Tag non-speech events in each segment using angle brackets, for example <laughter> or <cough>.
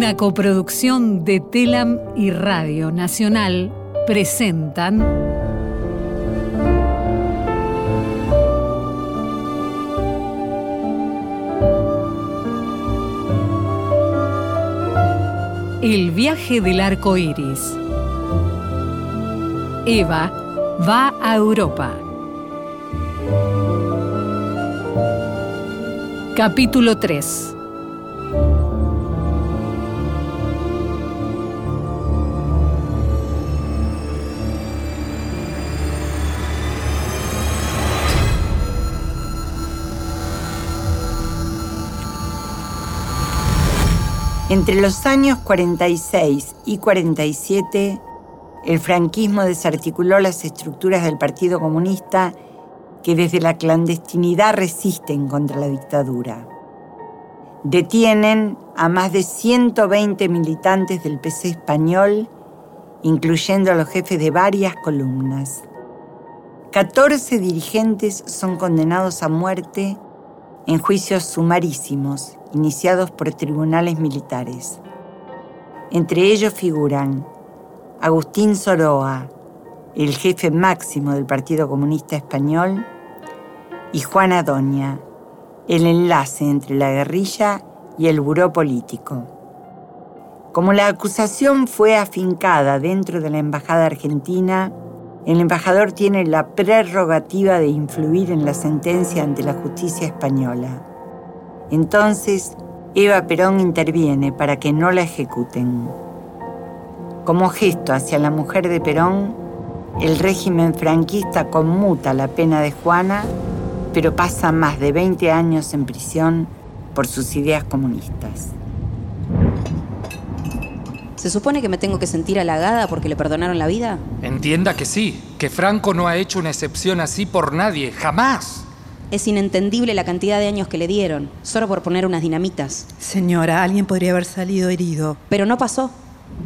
una coproducción de Telam y Radio Nacional, presentan El viaje del arco iris. Eva va a Europa. Capítulo 3 Entre los años 46 y 47, el franquismo desarticuló las estructuras del Partido Comunista que desde la clandestinidad resisten contra la dictadura. Detienen a más de 120 militantes del PC español, incluyendo a los jefes de varias columnas. 14 dirigentes son condenados a muerte en juicios sumarísimos iniciados por tribunales militares. Entre ellos figuran Agustín Soroa, el jefe máximo del Partido Comunista Español, y Juana Doña, el enlace entre la guerrilla y el buró político. Como la acusación fue afincada dentro de la Embajada Argentina, el embajador tiene la prerrogativa de influir en la sentencia ante la justicia española. Entonces, Eva Perón interviene para que no la ejecuten. Como gesto hacia la mujer de Perón, el régimen franquista conmuta la pena de Juana, pero pasa más de 20 años en prisión por sus ideas comunistas. ¿Se supone que me tengo que sentir halagada porque le perdonaron la vida? Entienda que sí, que Franco no ha hecho una excepción así por nadie, jamás. Es inentendible la cantidad de años que le dieron, solo por poner unas dinamitas. Señora, alguien podría haber salido herido. Pero no pasó.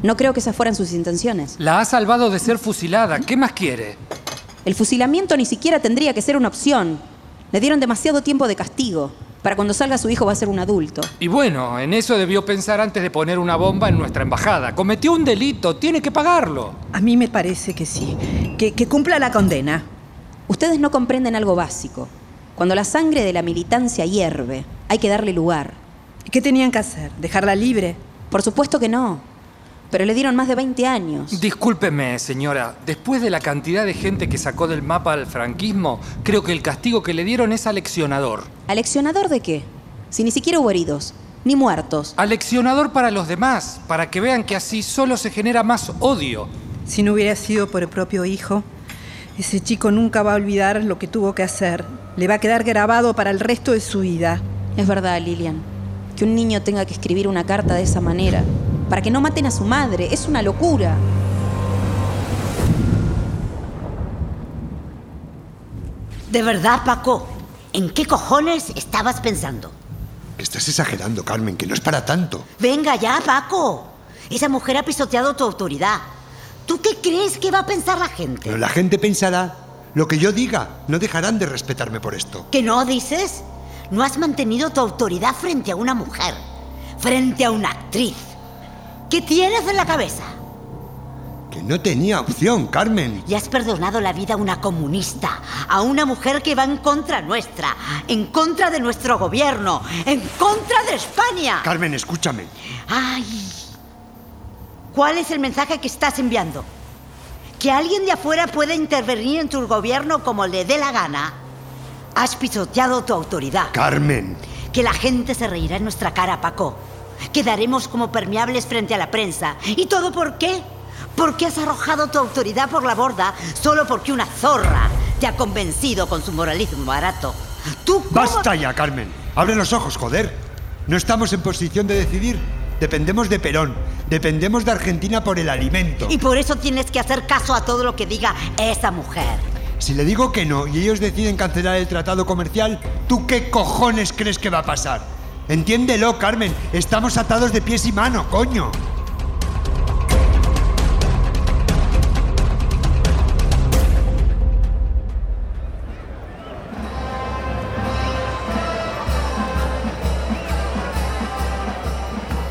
No creo que esas fueran sus intenciones. La ha salvado de ser fusilada. ¿Qué más quiere? El fusilamiento ni siquiera tendría que ser una opción. Le dieron demasiado tiempo de castigo. Para cuando salga su hijo va a ser un adulto. Y bueno, en eso debió pensar antes de poner una bomba en nuestra embajada. Cometió un delito, tiene que pagarlo. A mí me parece que sí. Que, que cumpla la condena. Ustedes no comprenden algo básico. Cuando la sangre de la militancia hierve, hay que darle lugar. ¿Qué tenían que hacer? ¿Dejarla libre? Por supuesto que no. Pero le dieron más de 20 años. Discúlpeme, señora. Después de la cantidad de gente que sacó del mapa al franquismo, creo que el castigo que le dieron es aleccionador. ¿Aleccionador de qué? Si ni siquiera hubo heridos, ni muertos. Aleccionador para los demás, para que vean que así solo se genera más odio. Si no hubiera sido por el propio hijo, ese chico nunca va a olvidar lo que tuvo que hacer. Le va a quedar grabado para el resto de su vida. Es verdad, Lilian. Que un niño tenga que escribir una carta de esa manera, para que no maten a su madre, es una locura. De verdad, Paco, ¿en qué cojones estabas pensando? Estás exagerando, Carmen, que no es para tanto. Venga ya, Paco. Esa mujer ha pisoteado tu autoridad. ¿Tú qué crees que va a pensar la gente? Pero la gente pensará lo que yo diga. No dejarán de respetarme por esto. ¿Que no dices? No has mantenido tu autoridad frente a una mujer, frente a una actriz. ¿Qué tienes en la cabeza? Que no tenía opción, Carmen. Y has perdonado la vida a una comunista, a una mujer que va en contra nuestra, en contra de nuestro gobierno, en contra de España. Carmen, escúchame. Ay. ¿Cuál es el mensaje que estás enviando? ¿Que alguien de afuera pueda intervenir en tu gobierno como le dé la gana? Has pisoteado tu autoridad. Carmen. Que la gente se reirá en nuestra cara, Paco. Quedaremos como permeables frente a la prensa. ¿Y todo por qué? Porque has arrojado tu autoridad por la borda solo porque una zorra te ha convencido con su moralismo barato. ¿Tú cómo- Basta ya, Carmen. Abre los ojos, joder. No estamos en posición de decidir. Dependemos de Perón. Dependemos de Argentina por el alimento. Y por eso tienes que hacer caso a todo lo que diga esa mujer. Si le digo que no y ellos deciden cancelar el tratado comercial, ¿tú qué cojones crees que va a pasar? Entiéndelo, Carmen. Estamos atados de pies y mano, coño.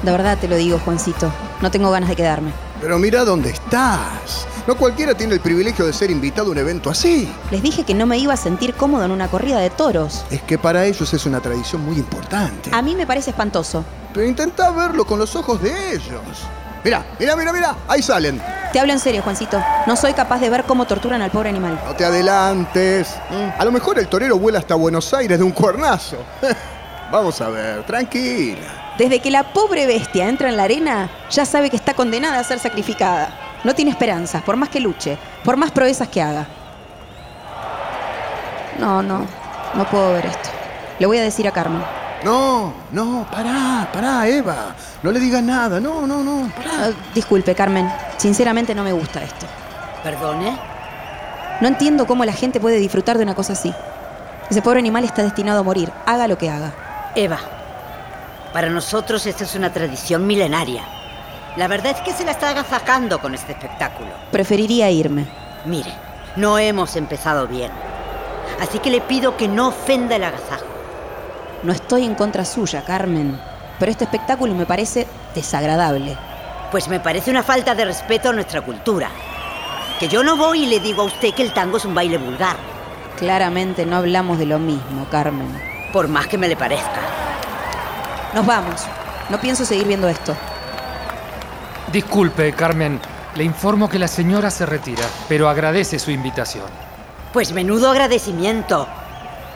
De verdad te lo digo, Juancito. No tengo ganas de quedarme. Pero mira dónde estás. No cualquiera tiene el privilegio de ser invitado a un evento así. Les dije que no me iba a sentir cómodo en una corrida de toros. Es que para ellos es una tradición muy importante. A mí me parece espantoso. Pero intenta verlo con los ojos de ellos. Mira, mira, mira, mira. Ahí salen. Te hablo en serio, Juancito. No soy capaz de ver cómo torturan al pobre animal. No te adelantes. A lo mejor el torero vuela hasta Buenos Aires de un cuernazo. <laughs> Vamos a ver, tranquila. Desde que la pobre bestia entra en la arena, ya sabe que está condenada a ser sacrificada. No tiene esperanzas, por más que luche, por más proezas que haga. No, no, no puedo ver esto. Le voy a decir a Carmen. No, no, pará, pará, Eva. No le digas nada, no, no, no, pará. Ah, disculpe, Carmen. Sinceramente no me gusta esto. ¿Perdone? No entiendo cómo la gente puede disfrutar de una cosa así. Ese pobre animal está destinado a morir, haga lo que haga. Eva, para nosotros esta es una tradición milenaria. La verdad es que se la está agasajando con este espectáculo. Preferiría irme. Mire, no hemos empezado bien. Así que le pido que no ofenda el agasajo. No estoy en contra suya, Carmen, pero este espectáculo me parece desagradable. Pues me parece una falta de respeto a nuestra cultura. Que yo no voy y le digo a usted que el tango es un baile vulgar, Claramente no hablamos de lo mismo, Carmen. por más que me le parezca. Nos vamos. No pienso seguir viendo esto. Disculpe, Carmen. Le informo que la señora se retira, pero agradece su invitación. Pues menudo agradecimiento.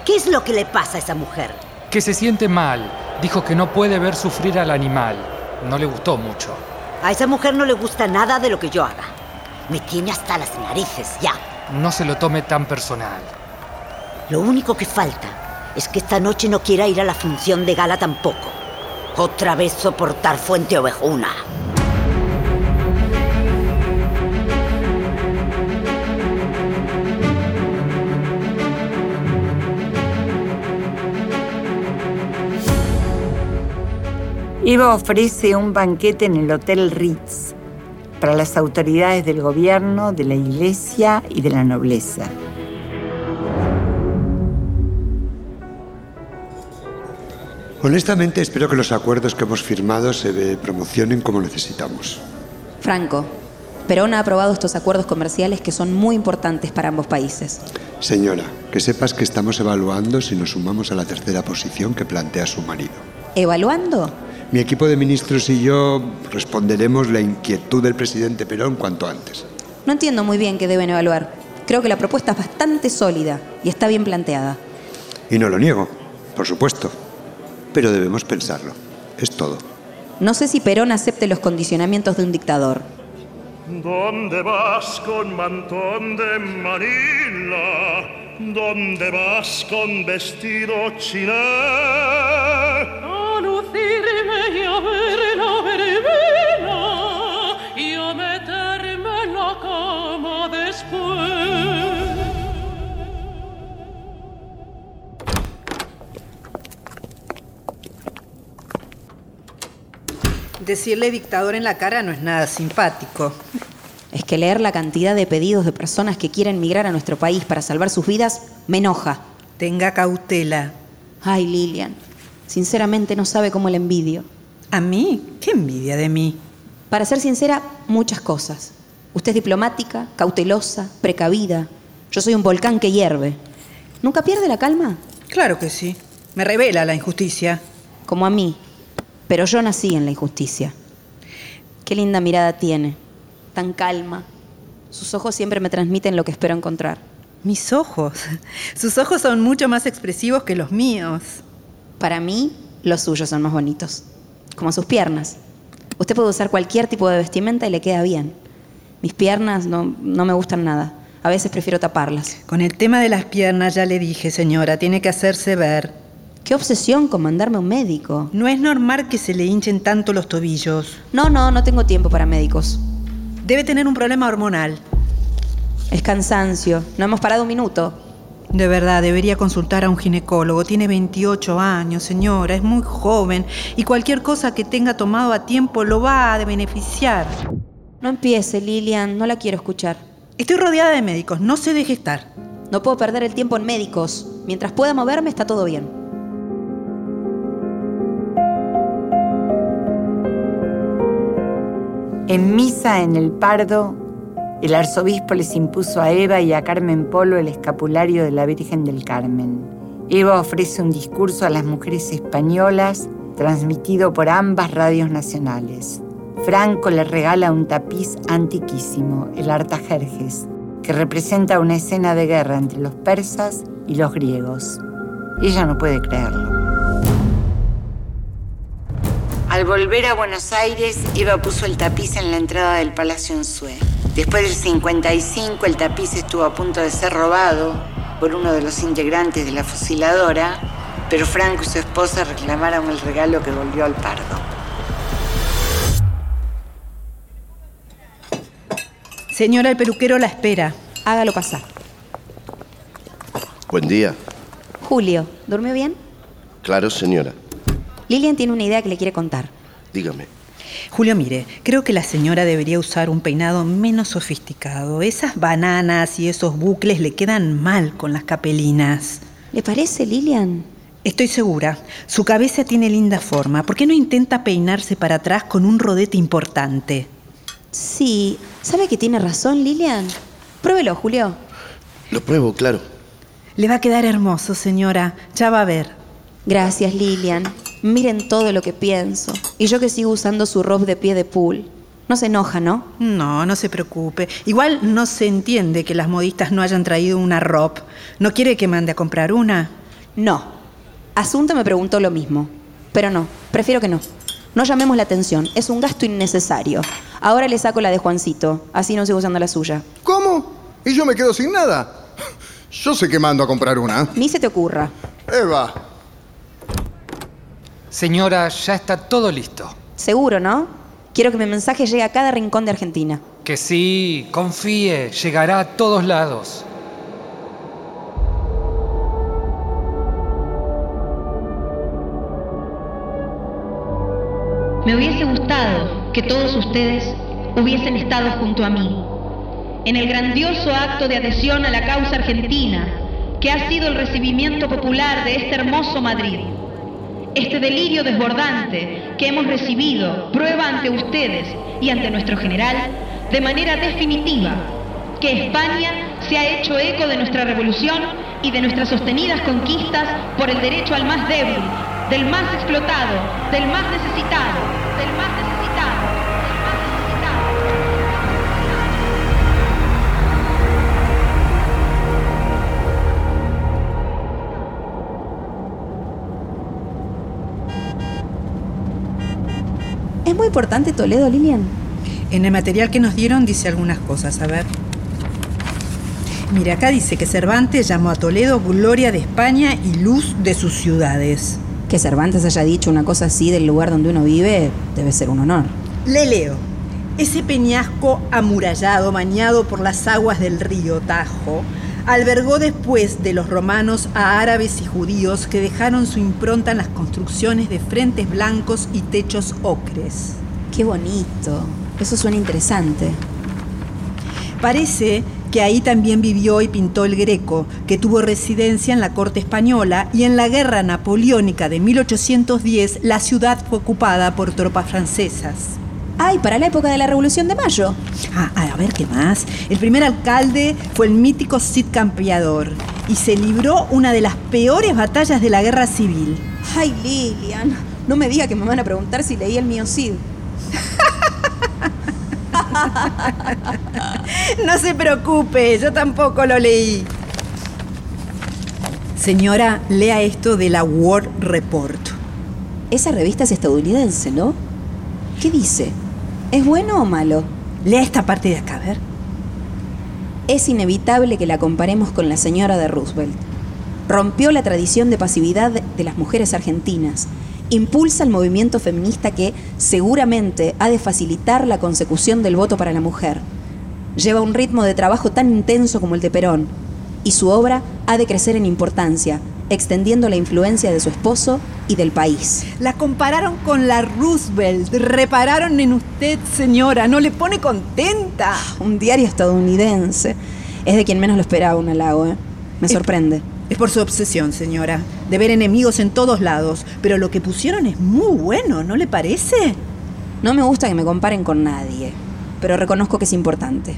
¿Qué es lo que le pasa a esa mujer? Que se siente mal. Dijo que no puede ver sufrir al animal. No le gustó mucho. A esa mujer no le gusta nada de lo que yo haga. Me tiene hasta las narices, ya. No se lo tome tan personal. Lo único que falta es que esta noche no quiera ir a la función de gala tampoco. Otra vez soportar Fuente Ovejuna. Eva ofrece un banquete en el Hotel Ritz para las autoridades del gobierno, de la iglesia y de la nobleza. Honestamente, espero que los acuerdos que hemos firmado se promocionen como necesitamos. Franco, Perón ha aprobado estos acuerdos comerciales que son muy importantes para ambos países. Señora, que sepas que estamos evaluando si nos sumamos a la tercera posición que plantea su marido. ¿Evaluando? Mi equipo de ministros y yo responderemos la inquietud del presidente Perón cuanto antes. No entiendo muy bien qué deben evaluar. Creo que la propuesta es bastante sólida y está bien planteada. Y no lo niego, por supuesto. Pero debemos pensarlo. Es todo. No sé si Perón acepte los condicionamientos de un dictador. ¿Dónde vas con mantón de Manila? ¿Dónde vas con vestido? Decirle dictador en la cara no es nada simpático. Es que leer la cantidad de pedidos de personas que quieren migrar a nuestro país para salvar sus vidas me enoja. Tenga cautela. Ay, Lilian, sinceramente no sabe cómo la envidio. ¿A mí? ¿Qué envidia de mí? Para ser sincera, muchas cosas. Usted es diplomática, cautelosa, precavida. Yo soy un volcán que hierve. ¿Nunca pierde la calma? Claro que sí. Me revela la injusticia. Como a mí. Pero yo nací en la injusticia. Qué linda mirada tiene. Tan calma. Sus ojos siempre me transmiten lo que espero encontrar. Mis ojos. Sus ojos son mucho más expresivos que los míos. Para mí, los suyos son más bonitos. Como sus piernas. Usted puede usar cualquier tipo de vestimenta y le queda bien. Mis piernas no, no me gustan nada. A veces prefiero taparlas. Con el tema de las piernas ya le dije, señora, tiene que hacerse ver. Qué obsesión con mandarme a un médico. No es normal que se le hinchen tanto los tobillos. No, no, no tengo tiempo para médicos. Debe tener un problema hormonal. Es cansancio. No hemos parado un minuto. De verdad, debería consultar a un ginecólogo. Tiene 28 años, señora, es muy joven y cualquier cosa que tenga tomado a tiempo lo va a beneficiar. No empiece, Lilian, no la quiero escuchar. Estoy rodeada de médicos, no se deje estar. No puedo perder el tiempo en médicos. Mientras pueda moverme está todo bien. En misa en el Pardo, el arzobispo les impuso a Eva y a Carmen Polo el escapulario de la Virgen del Carmen. Eva ofrece un discurso a las mujeres españolas transmitido por ambas radios nacionales. Franco le regala un tapiz antiquísimo, el Artajerjes, que representa una escena de guerra entre los persas y los griegos. Ella no puede creerlo. Al volver a Buenos Aires, Eva puso el tapiz en la entrada del Palacio Ensue. Después del 55, el tapiz estuvo a punto de ser robado por uno de los integrantes de la fusiladora, pero Franco y su esposa reclamaron el regalo que volvió al Pardo. Señora, el peluquero la espera. Hágalo pasar. Buen día. Julio, ¿durmió bien? Claro, señora. Lilian tiene una idea que le quiere contar. Dígame. Julio, mire, creo que la señora debería usar un peinado menos sofisticado. Esas bananas y esos bucles le quedan mal con las capelinas. ¿Le parece, Lilian? Estoy segura. Su cabeza tiene linda forma. ¿Por qué no intenta peinarse para atrás con un rodete importante? Sí. ¿Sabe que tiene razón, Lilian? Pruébelo, Julio. Lo pruebo, claro. Le va a quedar hermoso, señora. Ya va a ver. Gracias, Lilian. Miren todo lo que pienso. Y yo que sigo usando su robe de pie de pool. No se enoja, ¿no? No, no se preocupe. Igual no se entiende que las modistas no hayan traído una robe. ¿No quiere que mande a comprar una? No. Asunta me preguntó lo mismo. Pero no, prefiero que no. No llamemos la atención. Es un gasto innecesario. Ahora le saco la de Juancito. Así no sigo usando la suya. ¿Cómo? ¿Y yo me quedo sin nada? Yo sé que mando a comprar una. Ni se te ocurra. Eva. Señora, ya está todo listo. Seguro, ¿no? Quiero que mi mensaje llegue a cada rincón de Argentina. Que sí, confíe, llegará a todos lados. Me hubiese gustado que todos ustedes hubiesen estado junto a mí en el grandioso acto de adhesión a la causa argentina que ha sido el recibimiento popular de este hermoso Madrid. Este delirio desbordante que hemos recibido prueba ante ustedes y ante nuestro general de manera definitiva que España se ha hecho eco de nuestra revolución y de nuestras sostenidas conquistas por el derecho al más débil, del más explotado, del más necesitado, del más necesitado, muy importante Toledo, Lilian? En el material que nos dieron dice algunas cosas, a ver. Mira, acá dice que Cervantes llamó a Toledo gloria de España y luz de sus ciudades. Que Cervantes haya dicho una cosa así del lugar donde uno vive debe ser un honor. Le leo. Ese peñasco amurallado, bañado por las aguas del río Tajo, albergó después de los romanos a árabes y judíos que dejaron su impronta en las construcciones de frentes blancos y techos ocres. Qué bonito. Eso suena interesante. Parece que ahí también vivió y pintó el Greco, que tuvo residencia en la corte española y en la guerra napoleónica de 1810 la ciudad fue ocupada por tropas francesas. Ay, para la época de la Revolución de Mayo. Ah, a ver qué más. El primer alcalde fue el mítico Cid Campeador y se libró una de las peores batallas de la guerra civil. Ay, Lilian, no me diga que me van a preguntar si leí el mío Cid. <laughs> No se preocupe, yo tampoco lo leí. Señora, lea esto de la War Report. Esa revista es estadounidense, ¿no? ¿Qué dice? ¿Es bueno o malo? Lea esta parte de acá, a ver. Es inevitable que la comparemos con la señora de Roosevelt. Rompió la tradición de pasividad de las mujeres argentinas. Impulsa el movimiento feminista que seguramente ha de facilitar la consecución del voto para la mujer. Lleva un ritmo de trabajo tan intenso como el de Perón. Y su obra ha de crecer en importancia, extendiendo la influencia de su esposo y del país. La compararon con la Roosevelt. Repararon en usted, señora. ¿No le pone contenta? Un diario estadounidense. Es de quien menos lo esperaba un halago, ¿eh? Me sorprende. Es por su obsesión, señora, de ver enemigos en todos lados. Pero lo que pusieron es muy bueno, ¿no le parece? No me gusta que me comparen con nadie, pero reconozco que es importante.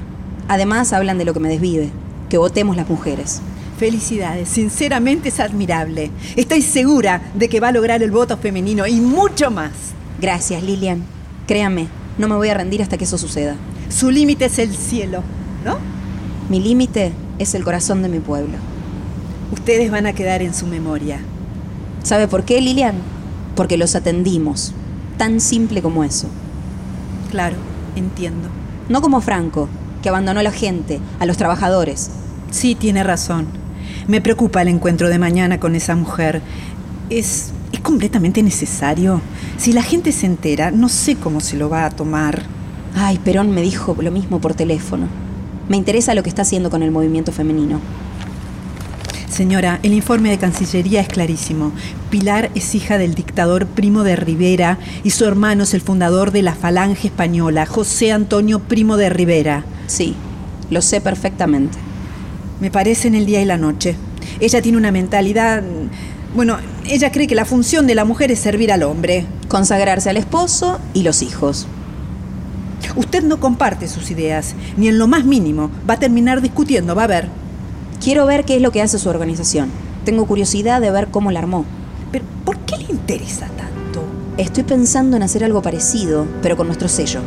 Además, hablan de lo que me desvive, que votemos las mujeres. Felicidades, sinceramente es admirable. Estoy segura de que va a lograr el voto femenino y mucho más. Gracias, Lilian. Créame, no me voy a rendir hasta que eso suceda. Su límite es el cielo, ¿no? Mi límite es el corazón de mi pueblo. Ustedes van a quedar en su memoria. ¿Sabe por qué, Lilian? Porque los atendimos. Tan simple como eso. Claro, entiendo. No como Franco, que abandonó a la gente, a los trabajadores. Sí, tiene razón. Me preocupa el encuentro de mañana con esa mujer. Es, es completamente necesario. Si la gente se entera, no sé cómo se lo va a tomar. Ay, Perón me dijo lo mismo por teléfono. Me interesa lo que está haciendo con el movimiento femenino. Señora, el informe de Cancillería es clarísimo. Pilar es hija del dictador Primo de Rivera y su hermano es el fundador de la Falange Española, José Antonio Primo de Rivera. Sí, lo sé perfectamente. Me parece en el día y la noche. Ella tiene una mentalidad... Bueno, ella cree que la función de la mujer es servir al hombre. Consagrarse al esposo y los hijos. Usted no comparte sus ideas, ni en lo más mínimo. Va a terminar discutiendo, va a ver. Quiero ver qué es lo que hace su organización. Tengo curiosidad de ver cómo la armó. Pero, ¿por qué le interesa tanto? Estoy pensando en hacer algo parecido, pero con nuestro sello.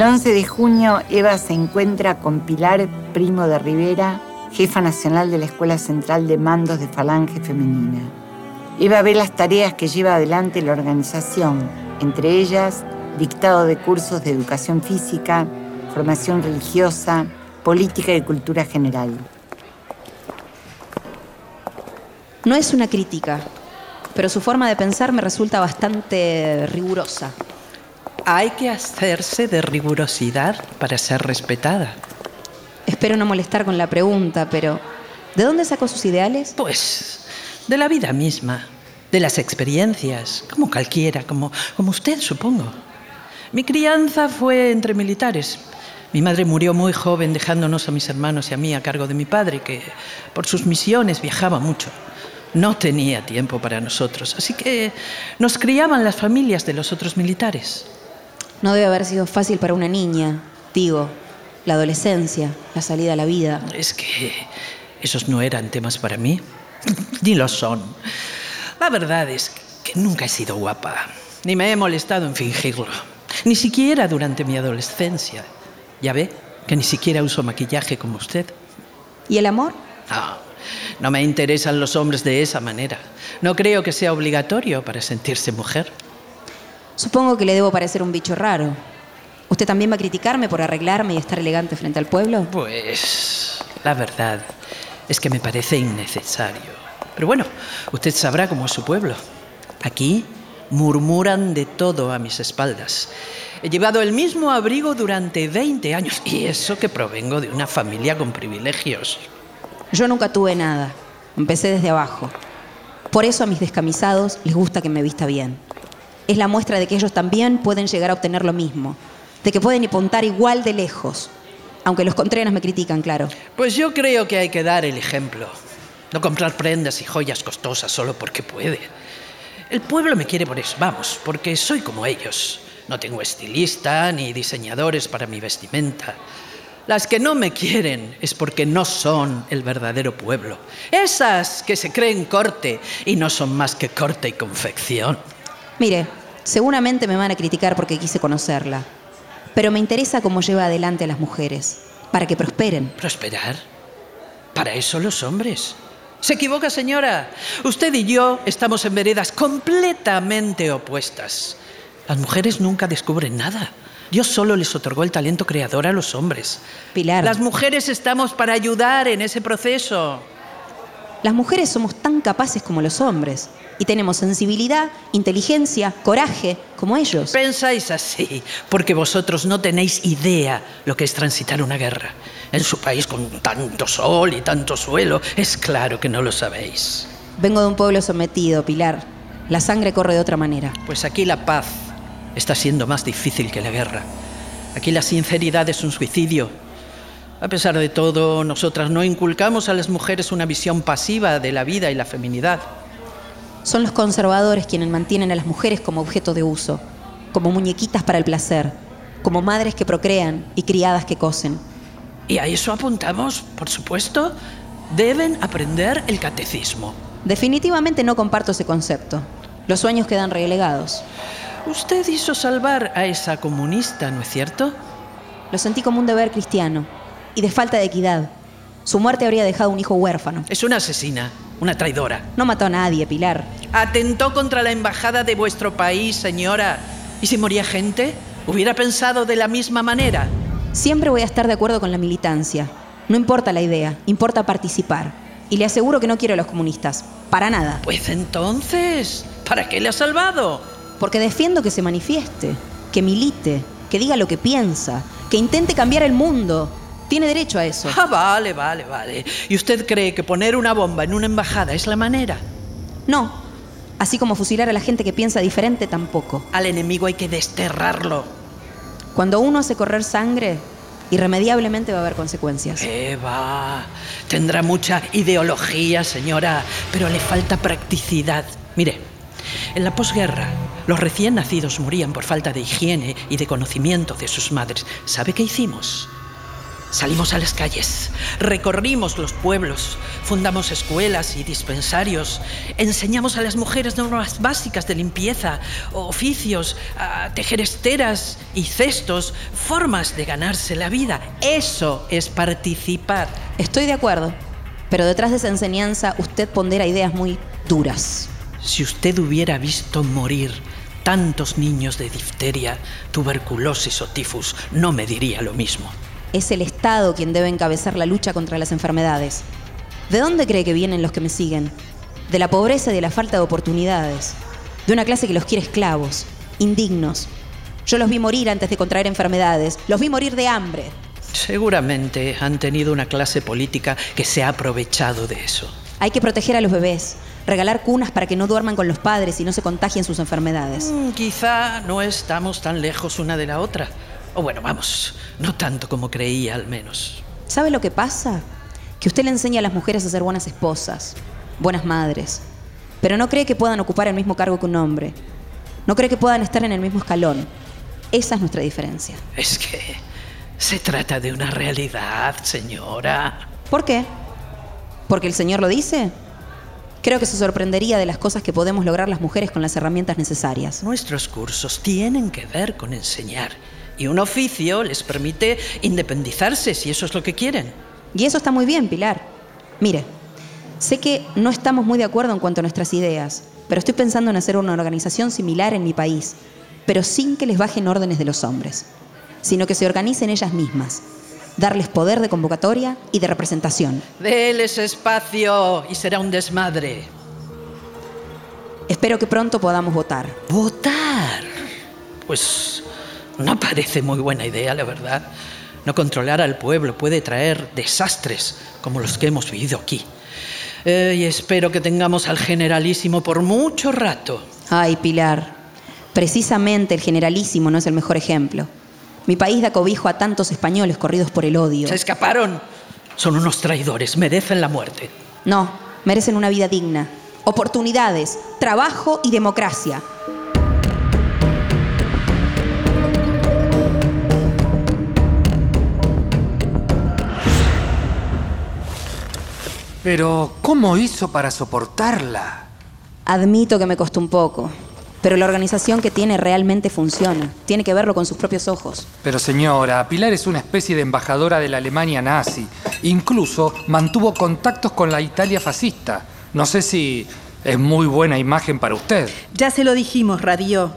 El 11 de junio, Eva se encuentra con Pilar Primo de Rivera, jefa nacional de la Escuela Central de Mandos de Falange Femenina. Eva ve las tareas que lleva adelante la organización, entre ellas dictado de cursos de educación física, formación religiosa, política y cultura general. No es una crítica, pero su forma de pensar me resulta bastante rigurosa. Hay que hacerse de rigurosidad para ser respetada. Espero no molestar con la pregunta, pero ¿de dónde sacó sus ideales? Pues de la vida misma, de las experiencias, como cualquiera, como, como usted, supongo. Mi crianza fue entre militares. Mi madre murió muy joven dejándonos a mis hermanos y a mí a cargo de mi padre, que por sus misiones viajaba mucho. No tenía tiempo para nosotros, así que nos criaban las familias de los otros militares. No debe haber sido fácil para una niña, digo, la adolescencia, la salida a la vida. Es que esos no eran temas para mí, <laughs> ni lo son. La verdad es que nunca he sido guapa, ni me he molestado en fingirlo, ni siquiera durante mi adolescencia. Ya ve que ni siquiera uso maquillaje como usted. ¿Y el amor? No, no me interesan los hombres de esa manera. No creo que sea obligatorio para sentirse mujer. Supongo que le debo parecer un bicho raro. ¿Usted también va a criticarme por arreglarme y estar elegante frente al pueblo? Pues la verdad es que me parece innecesario. Pero bueno, usted sabrá cómo es su pueblo. Aquí murmuran de todo a mis espaldas. He llevado el mismo abrigo durante 20 años y eso que provengo de una familia con privilegios. Yo nunca tuve nada. Empecé desde abajo. Por eso a mis descamisados les gusta que me vista bien. Es la muestra de que ellos también pueden llegar a obtener lo mismo, de que pueden apuntar igual de lejos. Aunque los contreras me critican, claro. Pues yo creo que hay que dar el ejemplo. No comprar prendas y joyas costosas solo porque puede. El pueblo me quiere por eso, vamos, porque soy como ellos. No tengo estilista ni diseñadores para mi vestimenta. Las que no me quieren es porque no son el verdadero pueblo. Esas que se creen corte y no son más que corte y confección. Mire, seguramente me van a criticar porque quise conocerla, pero me interesa cómo lleva adelante a las mujeres, para que prosperen. ¿Prosperar? Para eso los hombres. Se equivoca, señora. Usted y yo estamos en veredas completamente opuestas. Las mujeres nunca descubren nada. Dios solo les otorgó el talento creador a los hombres. Pilar. Las mujeres estamos para ayudar en ese proceso. Las mujeres somos tan capaces como los hombres y tenemos sensibilidad, inteligencia, coraje, como ellos. Pensáis así, porque vosotros no tenéis idea lo que es transitar una guerra. En su país con tanto sol y tanto suelo, es claro que no lo sabéis. Vengo de un pueblo sometido, Pilar. La sangre corre de otra manera. Pues aquí la paz está siendo más difícil que la guerra. Aquí la sinceridad es un suicidio. A pesar de todo, nosotras no inculcamos a las mujeres una visión pasiva de la vida y la feminidad. Son los conservadores quienes mantienen a las mujeres como objeto de uso, como muñequitas para el placer, como madres que procrean y criadas que cosen. Y a eso apuntamos, por supuesto. Deben aprender el catecismo. Definitivamente no comparto ese concepto. Los sueños quedan relegados. Usted hizo salvar a esa comunista, ¿no es cierto? Lo sentí como un deber cristiano y de falta de equidad. Su muerte habría dejado un hijo huérfano. Es una asesina, una traidora. No mató a nadie, Pilar. Atentó contra la embajada de vuestro país, señora. ¿Y si moría gente? ¿Hubiera pensado de la misma manera? Siempre voy a estar de acuerdo con la militancia. No importa la idea, importa participar. Y le aseguro que no quiero a los comunistas. Para nada. Pues entonces, ¿para qué le ha salvado? Porque defiendo que se manifieste, que milite, que diga lo que piensa, que intente cambiar el mundo. Tiene derecho a eso. Ah, vale, vale, vale. ¿Y usted cree que poner una bomba en una embajada es la manera? No. Así como fusilar a la gente que piensa diferente tampoco. Al enemigo hay que desterrarlo. Cuando uno hace correr sangre, irremediablemente va a haber consecuencias. Eva, tendrá mucha ideología, señora, pero le falta practicidad. Mire, en la posguerra, los recién nacidos morían por falta de higiene y de conocimiento de sus madres. ¿Sabe qué hicimos? Salimos a las calles, recorrimos los pueblos, fundamos escuelas y dispensarios, enseñamos a las mujeres normas básicas de limpieza, oficios, a tejer esteras y cestos, formas de ganarse la vida. Eso es participar. Estoy de acuerdo, pero detrás de esa enseñanza usted pondera ideas muy duras. Si usted hubiera visto morir tantos niños de difteria, tuberculosis o tifus, no me diría lo mismo. Es el Estado quien debe encabezar la lucha contra las enfermedades. ¿De dónde cree que vienen los que me siguen? De la pobreza y de la falta de oportunidades. De una clase que los quiere esclavos, indignos. Yo los vi morir antes de contraer enfermedades. Los vi morir de hambre. Seguramente han tenido una clase política que se ha aprovechado de eso. Hay que proteger a los bebés, regalar cunas para que no duerman con los padres y no se contagien sus enfermedades. Mm, quizá no estamos tan lejos una de la otra. O bueno, vamos, no tanto como creía al menos. ¿Sabe lo que pasa? Que usted le enseña a las mujeres a ser buenas esposas, buenas madres, pero no cree que puedan ocupar el mismo cargo que un hombre. No cree que puedan estar en el mismo escalón. Esa es nuestra diferencia. Es que se trata de una realidad, señora. ¿Por qué? ¿Porque el Señor lo dice? Creo que se sorprendería de las cosas que podemos lograr las mujeres con las herramientas necesarias. Nuestros cursos tienen que ver con enseñar. Y un oficio les permite independizarse si eso es lo que quieren. Y eso está muy bien, Pilar. Mire, sé que no estamos muy de acuerdo en cuanto a nuestras ideas, pero estoy pensando en hacer una organización similar en mi país, pero sin que les bajen órdenes de los hombres, sino que se organicen ellas mismas, darles poder de convocatoria y de representación. Déles espacio y será un desmadre. Espero que pronto podamos votar. ¿Votar? Pues no parece muy buena idea, la verdad. No controlar al pueblo puede traer desastres como los que hemos vivido aquí. Eh, y espero que tengamos al generalísimo por mucho rato. Ay, Pilar, precisamente el generalísimo no es el mejor ejemplo. Mi país da cobijo a tantos españoles corridos por el odio. ¿Se escaparon? Son unos traidores, merecen la muerte. No, merecen una vida digna, oportunidades, trabajo y democracia. Pero, ¿cómo hizo para soportarla? Admito que me costó un poco, pero la organización que tiene realmente funciona. Tiene que verlo con sus propios ojos. Pero señora, Pilar es una especie de embajadora de la Alemania nazi. Incluso mantuvo contactos con la Italia fascista. No sé si es muy buena imagen para usted. Ya se lo dijimos, Radio.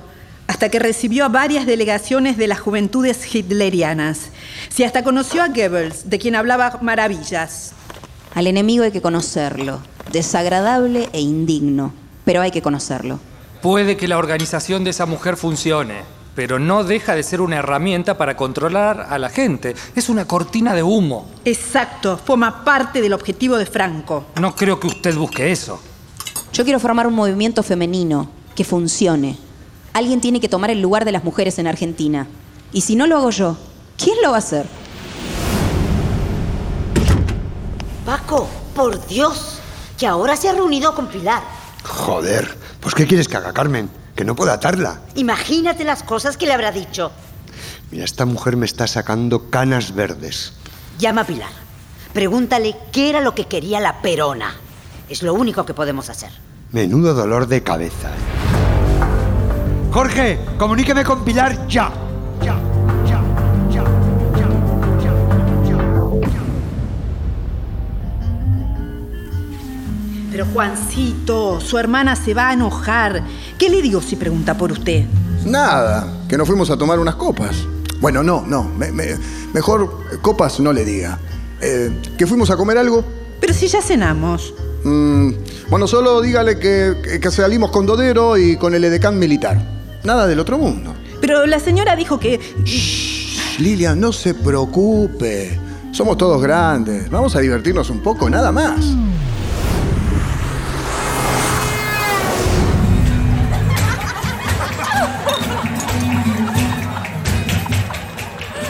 Hasta que recibió a varias delegaciones de las juventudes hitlerianas. Si hasta conoció a Goebbels, de quien hablaba maravillas. Al enemigo hay que conocerlo. Desagradable e indigno, pero hay que conocerlo. Puede que la organización de esa mujer funcione, pero no deja de ser una herramienta para controlar a la gente. Es una cortina de humo. Exacto, forma parte del objetivo de Franco. No creo que usted busque eso. Yo quiero formar un movimiento femenino, que funcione. Alguien tiene que tomar el lugar de las mujeres en Argentina. Y si no lo hago yo, ¿quién lo va a hacer? Paco, por Dios, que ahora se ha reunido con Pilar. Joder, pues ¿qué quieres que haga, Carmen? Que no puedo atarla. Imagínate las cosas que le habrá dicho. Mira, esta mujer me está sacando canas verdes. Llama a Pilar. Pregúntale qué era lo que quería la perona. Es lo único que podemos hacer. Menudo dolor de cabeza. Jorge, comuníqueme con Pilar ya, Pero Juancito, su hermana se va a enojar. ¿Qué le digo si pregunta por usted? Nada, que nos fuimos a tomar unas copas. Bueno, no, no, me- me- mejor copas no le diga. Eh, ¿Que fuimos a comer algo? Pero si ya cenamos. Mm, bueno, solo dígale que, que- salimos con Dodero y con el edecán militar. Nada del otro mundo. Pero la señora dijo que... Shh, Lilian, no se preocupe. Somos todos grandes. Vamos a divertirnos un poco, nada más.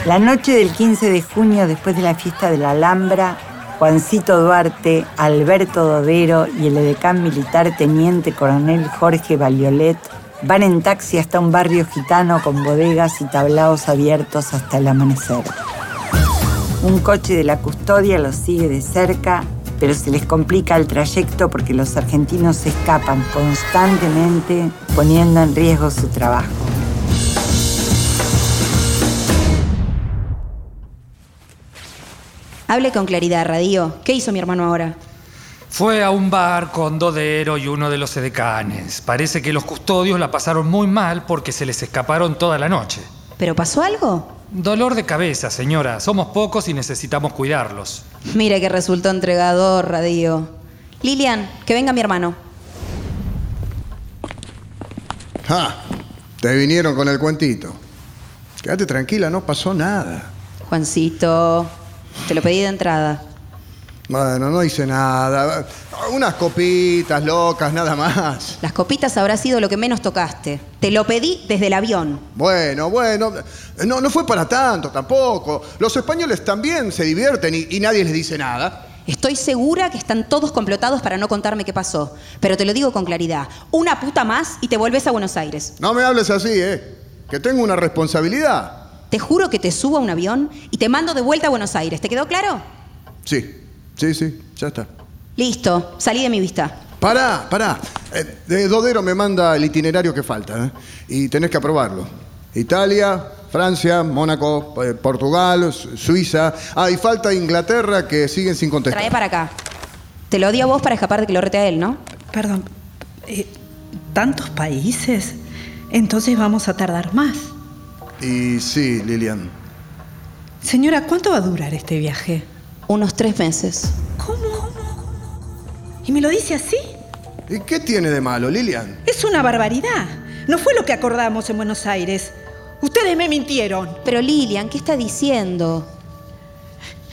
La noche del 15 de junio, después de la fiesta de la Alhambra, Juancito Duarte, Alberto Dodero y el edecán militar teniente coronel Jorge Baliolet van en taxi hasta un barrio gitano con bodegas y tablaos abiertos hasta el amanecer. Un coche de la custodia los sigue de cerca, pero se les complica el trayecto porque los argentinos se escapan constantemente poniendo en riesgo su trabajo. Hable con claridad, Radio. ¿Qué hizo mi hermano ahora? Fue a un bar con Dodero y uno de los edecanes. Parece que los custodios la pasaron muy mal porque se les escaparon toda la noche. ¿Pero pasó algo? Dolor de cabeza, señora. Somos pocos y necesitamos cuidarlos. Mire que resultó entregador, Radio. Lilian, que venga mi hermano. Ah, te vinieron con el cuentito. Quédate tranquila, no pasó nada. Juancito, te lo pedí de entrada. Bueno, no hice nada. Unas copitas locas, nada más. Las copitas habrá sido lo que menos tocaste. Te lo pedí desde el avión. Bueno, bueno, no, no fue para tanto tampoco. Los españoles también se divierten y, y nadie les dice nada. Estoy segura que están todos complotados para no contarme qué pasó. Pero te lo digo con claridad. Una puta más y te vuelves a Buenos Aires. No me hables así, ¿eh? Que tengo una responsabilidad. Te juro que te subo a un avión y te mando de vuelta a Buenos Aires. ¿Te quedó claro? Sí, sí, sí, ya está. Listo, salí de mi vista. Pará, pará. Eh, de Dodero me manda el itinerario que falta, ¿eh? Y tenés que aprobarlo. Italia, Francia, Mónaco, eh, Portugal, Su- Suiza. Ah, y falta Inglaterra que siguen sin contestar. Trae para acá. Te lo di a vos para escapar de que lo rete a él, ¿no? Perdón, eh, ¿tantos países? Entonces vamos a tardar más. Y sí, Lilian. Señora, ¿cuánto va a durar este viaje? Unos tres meses. ¿Y me lo dice así? ¿Y qué tiene de malo, Lilian? Es una barbaridad. No fue lo que acordamos en Buenos Aires. Ustedes me mintieron. Pero Lilian, ¿qué está diciendo?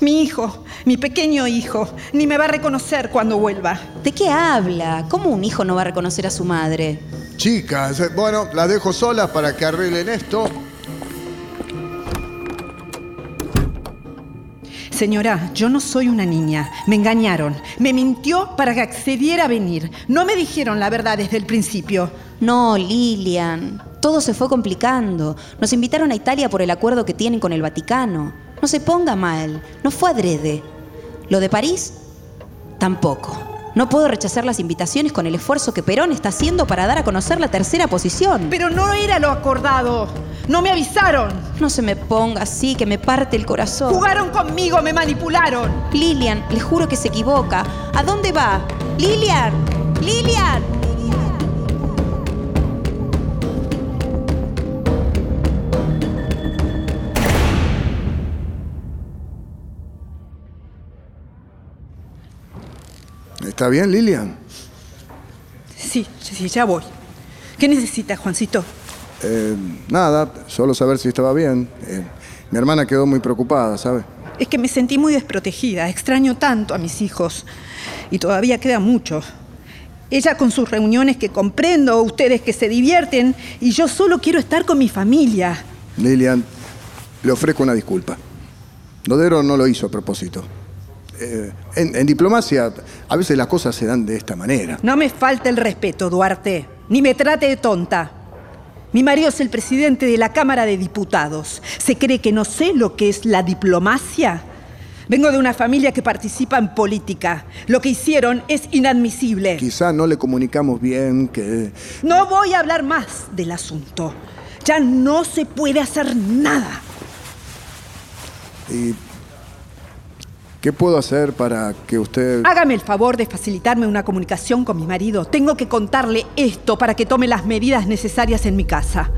Mi hijo, mi pequeño hijo, ni me va a reconocer cuando vuelva. ¿De qué habla? ¿Cómo un hijo no va a reconocer a su madre? Chicas, eh, bueno, las dejo solas para que arreglen esto. Señora, yo no soy una niña. Me engañaron. Me mintió para que accediera a venir. No me dijeron la verdad desde el principio. No, Lilian. Todo se fue complicando. Nos invitaron a Italia por el acuerdo que tienen con el Vaticano. No se ponga mal. No fue adrede. Lo de París, tampoco. No puedo rechazar las invitaciones con el esfuerzo que Perón está haciendo para dar a conocer la tercera posición. Pero no era lo acordado. No me avisaron. No se me ponga así, que me parte el corazón. Jugaron conmigo, me manipularon. Lilian, le juro que se equivoca. ¿A dónde va? Lilian, Lilian. ¿Está bien, Lilian? Sí, sí, ya voy. ¿Qué necesita, Juancito? Eh, nada, solo saber si estaba bien. Eh, mi hermana quedó muy preocupada, ¿sabe? Es que me sentí muy desprotegida. Extraño tanto a mis hijos. Y todavía queda mucho. Ella con sus reuniones que comprendo, ustedes que se divierten, y yo solo quiero estar con mi familia. Lilian, le ofrezco una disculpa. Dodero no lo hizo a propósito. Eh, en, en diplomacia, a veces las cosas se dan de esta manera. No me falta el respeto, Duarte, ni me trate de tonta. Mi marido es el presidente de la Cámara de Diputados. ¿Se cree que no sé lo que es la diplomacia? Vengo de una familia que participa en política. Lo que hicieron es inadmisible. Quizá no le comunicamos bien que... No voy a hablar más del asunto. Ya no se puede hacer nada. ¿Y qué puedo hacer para que usted... Hágame el favor de facilitarme una comunicación con mi marido. Tengo que contarle esto para que tome las medidas necesarias en mi casa.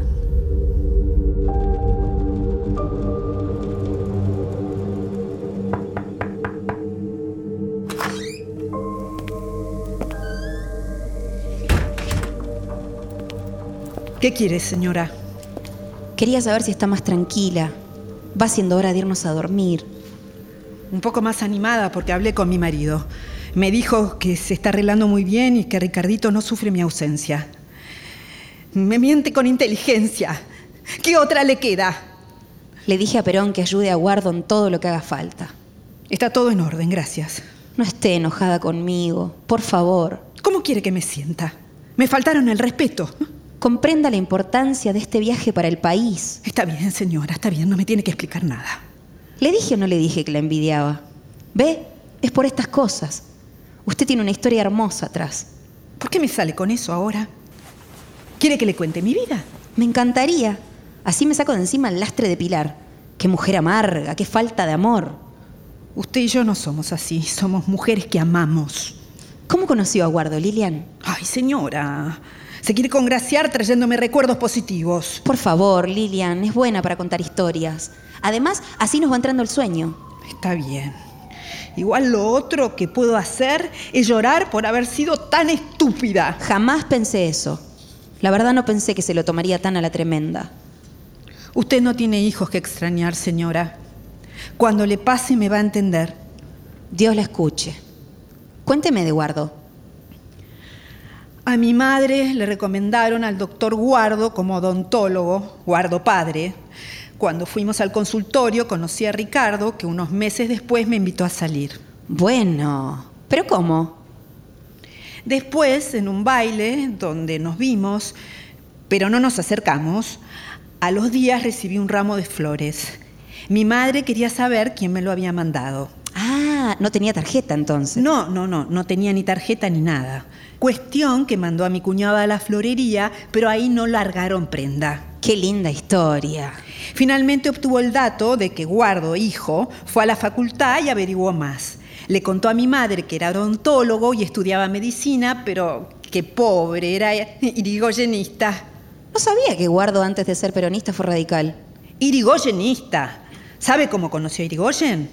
¿Qué quiere, señora? Quería saber si está más tranquila. Va siendo hora de irnos a dormir. Un poco más animada porque hablé con mi marido. Me dijo que se está arreglando muy bien y que Ricardito no sufre mi ausencia. Me miente con inteligencia. ¿Qué otra le queda? Le dije a Perón que ayude a Guardo en todo lo que haga falta. Está todo en orden, gracias. No esté enojada conmigo, por favor. ¿Cómo quiere que me sienta? Me faltaron el respeto. Comprenda la importancia de este viaje para el país. Está bien, señora, está bien, no me tiene que explicar nada. ¿Le dije o no le dije que la envidiaba? ¿Ve? Es por estas cosas. Usted tiene una historia hermosa atrás. ¿Por qué me sale con eso ahora? ¿Quiere que le cuente mi vida? Me encantaría. Así me saco de encima el lastre de Pilar. Qué mujer amarga, qué falta de amor. Usted y yo no somos así, somos mujeres que amamos. ¿Cómo conoció a Guardo, Lilian? Ay, señora, se quiere congraciar trayéndome recuerdos positivos. Por favor, Lilian, es buena para contar historias. Además, así nos va entrando el sueño. Está bien. Igual lo otro que puedo hacer es llorar por haber sido tan estúpida. Jamás pensé eso. La verdad no pensé que se lo tomaría tan a la tremenda. Usted no tiene hijos que extrañar, señora. Cuando le pase me va a entender. Dios la escuche. Cuénteme de Guardo. A mi madre le recomendaron al doctor Guardo como odontólogo, Guardo padre. Cuando fuimos al consultorio conocí a Ricardo, que unos meses después me invitó a salir. Bueno, ¿pero cómo? Después, en un baile donde nos vimos, pero no nos acercamos, a los días recibí un ramo de flores. Mi madre quería saber quién me lo había mandado. Ah, no tenía tarjeta entonces. No, no, no, no tenía ni tarjeta ni nada. Cuestión que mandó a mi cuñada a la florería, pero ahí no largaron prenda. Qué linda historia. Finalmente obtuvo el dato de que Guardo, hijo, fue a la facultad y averiguó más. Le contó a mi madre que era odontólogo y estudiaba medicina, pero que pobre, era irigoyenista. No sabía que Guardo antes de ser peronista fue radical. Irigoyenista. ¿Sabe cómo conoció a Irigoyen?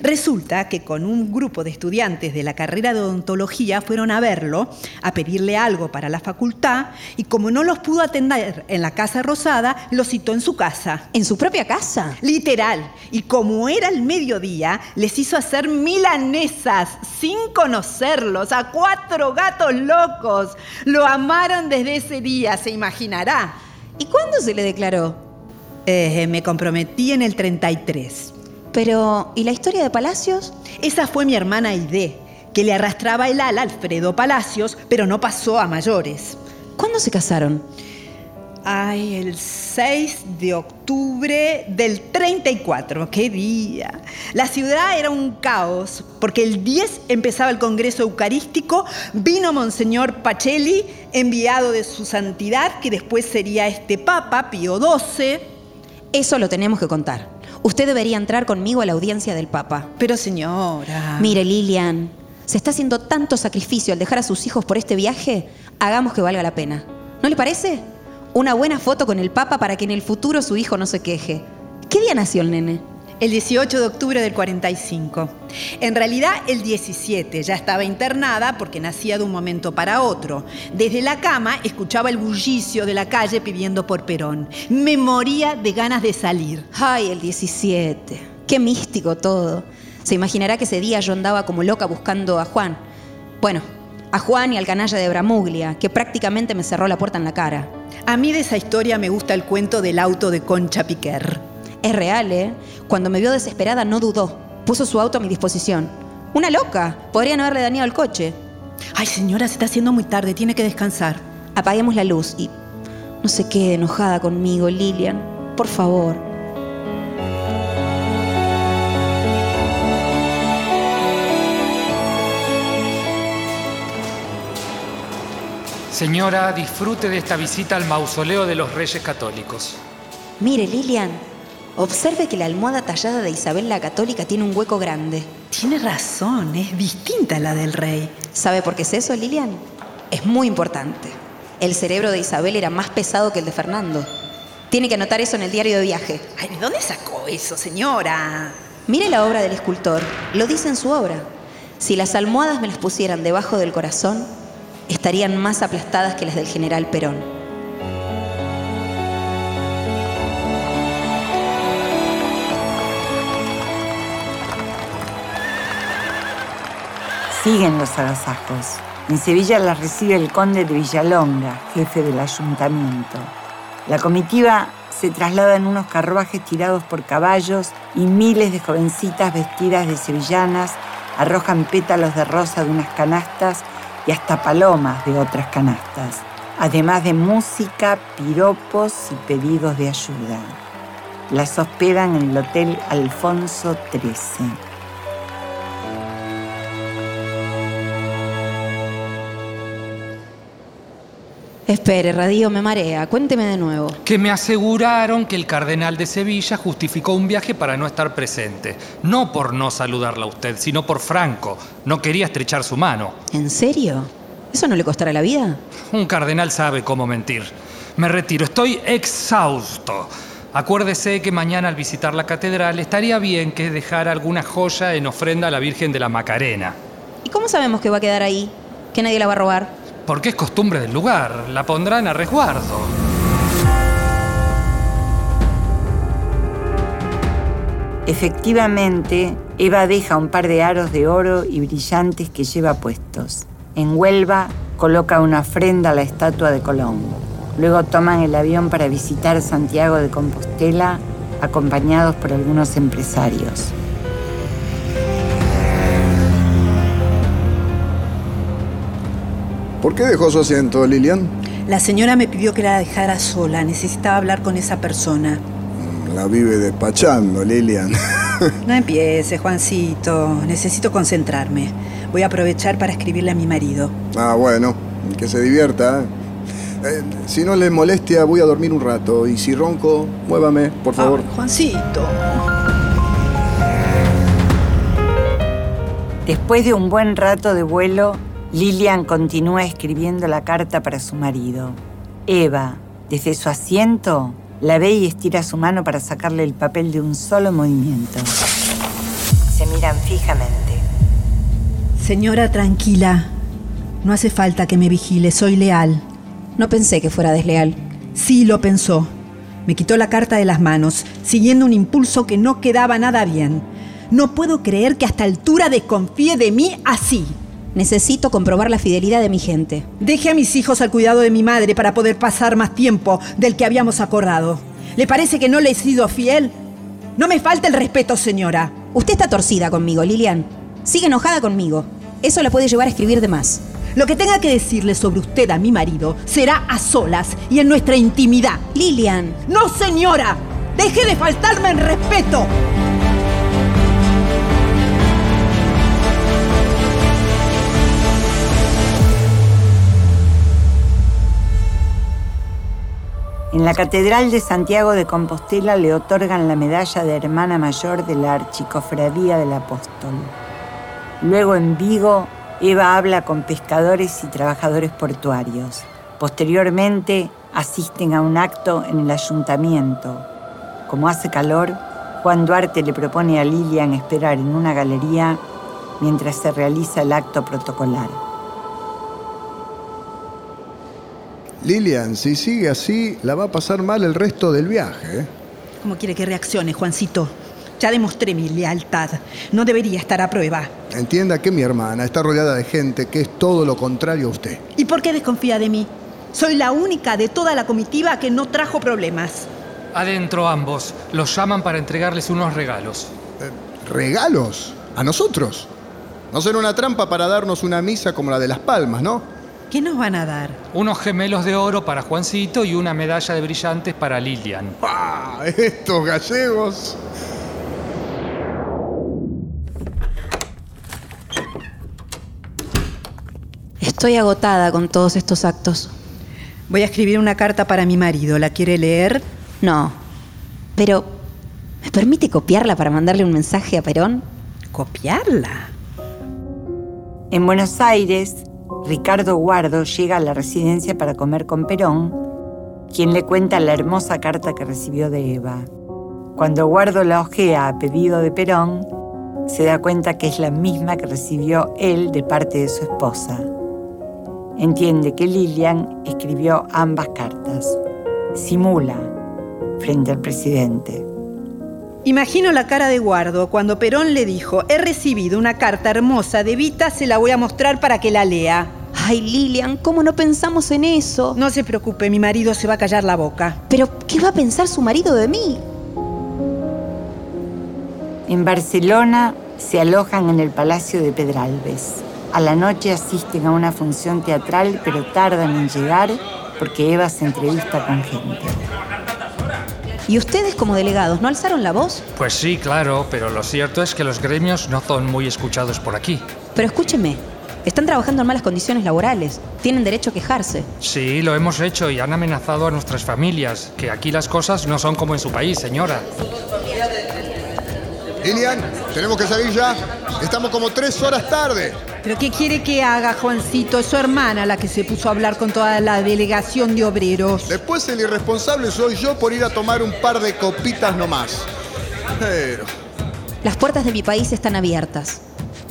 Resulta que con un grupo de estudiantes de la carrera de odontología fueron a verlo, a pedirle algo para la facultad, y como no los pudo atender en la Casa Rosada, los citó en su casa. ¿En su propia casa? Literal. Y como era el mediodía, les hizo hacer milanesas sin conocerlos, a cuatro gatos locos. Lo amaron desde ese día, se imaginará. ¿Y cuándo se le declaró? Eh, me comprometí en el 33. Pero, ¿y la historia de Palacios? Esa fue mi hermana Aide, que le arrastraba el ala a Alfredo Palacios, pero no pasó a mayores. ¿Cuándo se casaron? Ay, el 6 de octubre del 34. ¡Qué día! La ciudad era un caos, porque el 10 empezaba el Congreso Eucarístico, vino Monseñor Pacelli, enviado de su santidad, que después sería este Papa, Pío XII. Eso lo tenemos que contar. Usted debería entrar conmigo a la audiencia del Papa. Pero señora... Mire, Lilian, se está haciendo tanto sacrificio al dejar a sus hijos por este viaje, hagamos que valga la pena. ¿No le parece? Una buena foto con el Papa para que en el futuro su hijo no se queje. ¿Qué día nació el nene? El 18 de octubre del 45. En realidad el 17 ya estaba internada porque nacía de un momento para otro. Desde la cama escuchaba el bullicio de la calle pidiendo por Perón. Me moría de ganas de salir. Ay, el 17. Qué místico todo. Se imaginará que ese día yo andaba como loca buscando a Juan. Bueno, A Juan y al canalla de Bramuglia, que prácticamente me cerró la puerta en la cara. A mí de esa historia me gusta el cuento del auto de Concha Piquer. Es real, ¿eh? Cuando me vio desesperada no dudó. Puso su auto a mi disposición. Una loca. Podrían haberle dañado el coche. Ay, señora, se está haciendo muy tarde. Tiene que descansar. Apaguemos la luz y no se quede enojada conmigo, Lilian. Por favor. Señora, disfrute de esta visita al mausoleo de los Reyes Católicos. Mire, Lilian, observe que la almohada tallada de Isabel la Católica tiene un hueco grande. Tiene razón, es distinta a la del rey. ¿Sabe por qué es eso, Lilian? Es muy importante. El cerebro de Isabel era más pesado que el de Fernando. Tiene que anotar eso en el diario de viaje. Ay, ¿de dónde sacó eso, señora? Mire la obra del escultor. Lo dice en su obra. Si las almohadas me las pusieran debajo del corazón, estarían más aplastadas que las del general Perón. Siguen los agasajos. En Sevilla las recibe el conde de Villalonga, jefe del ayuntamiento. La comitiva se traslada en unos carruajes tirados por caballos y miles de jovencitas vestidas de sevillanas arrojan pétalos de rosa de unas canastas y hasta palomas de otras canastas, además de música, piropos y pedidos de ayuda. Las hospedan en el Hotel Alfonso XIII. Espere, Radio, me marea. Cuénteme de nuevo. Que me aseguraron que el cardenal de Sevilla justificó un viaje para no estar presente. No por no saludarla a usted, sino por Franco. No quería estrechar su mano. ¿En serio? ¿Eso no le costará la vida? Un cardenal sabe cómo mentir. Me retiro, estoy exhausto. Acuérdese que mañana al visitar la catedral estaría bien que dejara alguna joya en ofrenda a la Virgen de la Macarena. ¿Y cómo sabemos que va a quedar ahí? ¿Que nadie la va a robar? Porque es costumbre del lugar. La pondrán a resguardo. Efectivamente, Eva deja un par de aros de oro y brillantes que lleva puestos. En Huelva coloca una ofrenda a la estatua de Colón. Luego toman el avión para visitar Santiago de Compostela, acompañados por algunos empresarios. ¿Por qué dejó su asiento, Lilian? La señora me pidió que la dejara sola. Necesitaba hablar con esa persona. La vive despachando, Lilian. <laughs> No empiece, Juancito. Necesito concentrarme. Voy a aprovechar para escribirle a mi marido. Ah, bueno, que se divierta. Eh, si no le molestia, voy a dormir un rato. Y si ronco, muévame, por favor. Ay, Juancito. Después de un buen rato de vuelo, Lilian continúa escribiendo la carta para su marido. Eva, desde su asiento, la ve y estira su mano para sacarle el papel de un solo movimiento. Se miran fijamente. Señora, tranquila. No hace falta que me vigile, soy leal. No pensé que fuera desleal. Sí lo pensó. Me quitó la carta de las manos, siguiendo un impulso que no quedaba nada bien. No puedo creer que hasta altura desconfíe de mí así. Necesito comprobar la fidelidad de mi gente. Deje a mis hijos al cuidado de mi madre para poder pasar más tiempo del que habíamos acordado. ¿Le parece que no le he sido fiel? No me falta el respeto, señora. Usted está torcida conmigo, Lilian. Sigue enojada conmigo. Eso la puede llevar a escribir de más. Lo que tenga que decirle sobre usted a mi marido será a solas y en nuestra intimidad. Lilian. No, señora. Deje de faltarme el respeto. En la Catedral de Santiago de Compostela le otorgan la medalla de hermana mayor de la Archicofradía del Apóstol. Luego en Vigo, Eva habla con pescadores y trabajadores portuarios. Posteriormente, asisten a un acto en el ayuntamiento. Como hace calor, Juan Duarte le propone a Lilian esperar en una galería mientras se realiza el acto protocolar. Lilian, si sigue así, la va a pasar mal el resto del viaje. ¿eh? ¿Cómo quiere que reaccione, Juancito? Ya demostré mi lealtad. No debería estar a prueba. Entienda que mi hermana está rodeada de gente que es todo lo contrario a usted. ¿Y por qué desconfía de mí? Soy la única de toda la comitiva que no trajo problemas. Adentro ambos. Los llaman para entregarles unos regalos. ¿Regalos? ¿A nosotros? No será una trampa para darnos una misa como la de las palmas, ¿no? ¿Qué nos van a dar? Unos gemelos de oro para Juancito y una medalla de brillantes para Lilian. ¡Ah! Estos gallegos. Estoy agotada con todos estos actos. Voy a escribir una carta para mi marido. ¿La quiere leer? No. Pero, ¿me permite copiarla para mandarle un mensaje a Perón? ¿Copiarla? En Buenos Aires, Ricardo Guardo llega a la residencia para comer con Perón, quien le cuenta la hermosa carta que recibió de Eva. Cuando Guardo la ojea a pedido de Perón, se da cuenta que es la misma que recibió él de parte de su esposa. Entiende que Lilian escribió ambas cartas. Simula frente al presidente. Imagino la cara de Guardo cuando Perón le dijo, he recibido una carta hermosa de Vita, se la voy a mostrar para que la lea. Ay, Lilian, ¿cómo no pensamos en eso? No se preocupe, mi marido se va a callar la boca. Pero, ¿qué va a pensar su marido de mí? En Barcelona se alojan en el Palacio de Pedralbes. A la noche asisten a una función teatral, pero tardan en llegar porque Eva se entrevista con gente. ¿Y ustedes como delegados no alzaron la voz? Pues sí, claro, pero lo cierto es que los gremios no son muy escuchados por aquí. Pero escúcheme, están trabajando en malas condiciones laborales. Tienen derecho a quejarse. Sí, lo hemos hecho y han amenazado a nuestras familias, que aquí las cosas no son como en su país, señora. Lilian, tenemos que salir ya. Estamos como tres horas tarde. ¿Pero qué quiere que haga, Juancito? Es su hermana la que se puso a hablar con toda la delegación de obreros. Después el irresponsable soy yo por ir a tomar un par de copitas nomás. Pero... Las puertas de mi país están abiertas.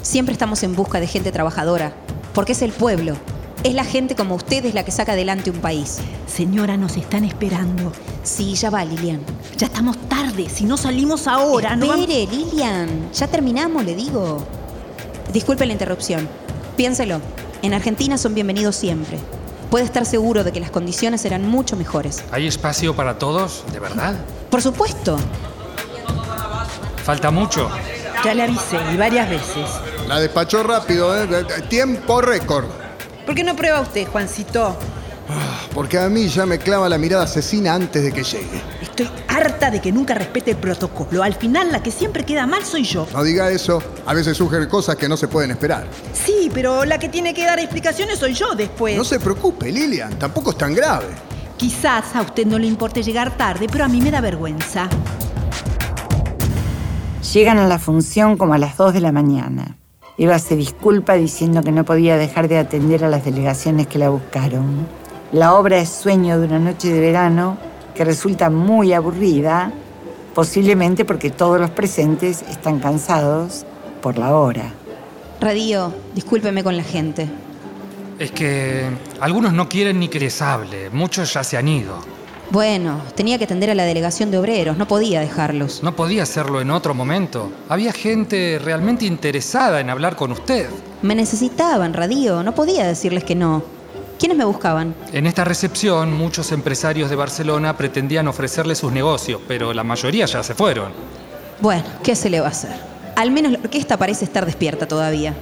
Siempre estamos en busca de gente trabajadora, porque es el pueblo. Es la gente como ustedes la que saca adelante un país. Señora, nos están esperando. Sí, ya va, Lilian. Ya estamos tarde. Si no salimos ahora, no Espere, Lilian. Ya terminamos, le digo. Disculpe la interrupción. Piénselo. En Argentina son bienvenidos siempre. Puede estar seguro de que las condiciones serán mucho mejores. ¿Hay espacio para todos? ¿De verdad? Por supuesto. ¿Falta mucho? Ya le avisé y varias veces. La despachó rápido, ¿eh? Tiempo récord. ¿Por qué no prueba usted, Juancito? Porque a mí ya me clava la mirada asesina antes de que llegue. Estoy harta de que nunca respete el protocolo. Al final, la que siempre queda mal soy yo. No diga eso. A veces surgen cosas que no se pueden esperar. Sí, pero la que tiene que dar explicaciones soy yo después. No se preocupe, Lilian. Tampoco es tan grave. Quizás a usted no le importe llegar tarde, pero a mí me da vergüenza. Llegan a la función como a las 2 de la mañana. Eva se disculpa diciendo que no podía dejar de atender a las delegaciones que la buscaron. La obra es Sueño de una noche de verano, que resulta muy aburrida, posiblemente porque todos los presentes están cansados por la hora. Radio, discúlpeme con la gente. Es que algunos no quieren ni que les hable. Muchos ya se han ido. Bueno, tenía que atender a la delegación de obreros, no podía dejarlos. No podía hacerlo en otro momento. Había gente realmente interesada en hablar con usted. Me necesitaban, Radio, no podía decirles que no. ¿Quiénes me buscaban? En esta recepción, muchos empresarios de Barcelona pretendían ofrecerle sus negocios, pero la mayoría ya se fueron. Bueno, ¿qué se le va a hacer? Al menos la orquesta parece estar despierta todavía.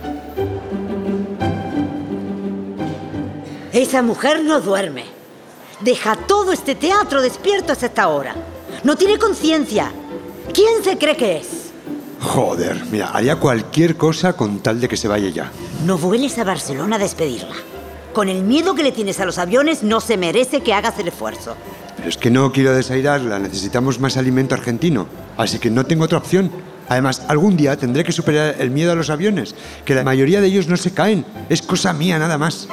Esa mujer no duerme. Deja todo este teatro despierto hasta esta hora. No tiene conciencia. ¿Quién se cree que es? Joder, mira, haría cualquier cosa con tal de que se vaya ya. No vueles a Barcelona a despedirla. Con el miedo que le tienes a los aviones, no se merece que hagas el esfuerzo. Pero es que no quiero desairarla, necesitamos más alimento argentino. Así que no tengo otra opción. Además, algún día tendré que superar el miedo a los aviones, que la mayoría de ellos no se caen. Es cosa mía nada más.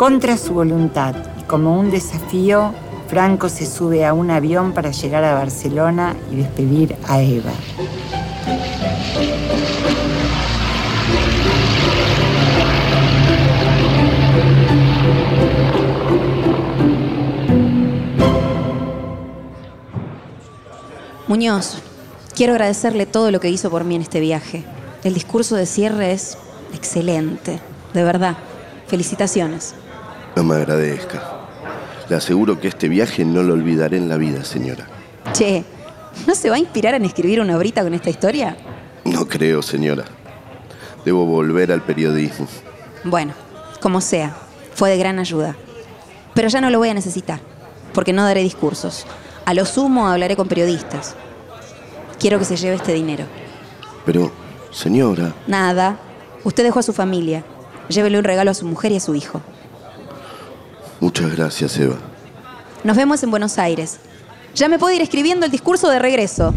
Contra su voluntad y como un desafío, Franco se sube a un avión para llegar a Barcelona y despedir a Eva. Muñoz, Quiero agradecerle todo lo que hizo por mí en este viaje. El discurso de cierre es excelente, de verdad. Felicitaciones. No me agradezca. Le aseguro que este viaje no lo olvidaré en la vida, señora. Che, ¿no se va a inspirar en escribir una obrita con esta historia? No creo, señora. Debo volver al periodismo. Bueno, como sea, fue de gran ayuda. Pero ya no lo voy a necesitar, porque no daré discursos. A lo sumo hablaré con periodistas. Quiero que se lleve este dinero. Pero, señora, Nada. Usted dejó a su familia. Llévele un regalo a su mujer y a su hijo. Muchas gracias, Eva. Nos vemos en Buenos Aires. Ya me puedo ir escribiendo el discurso de regreso.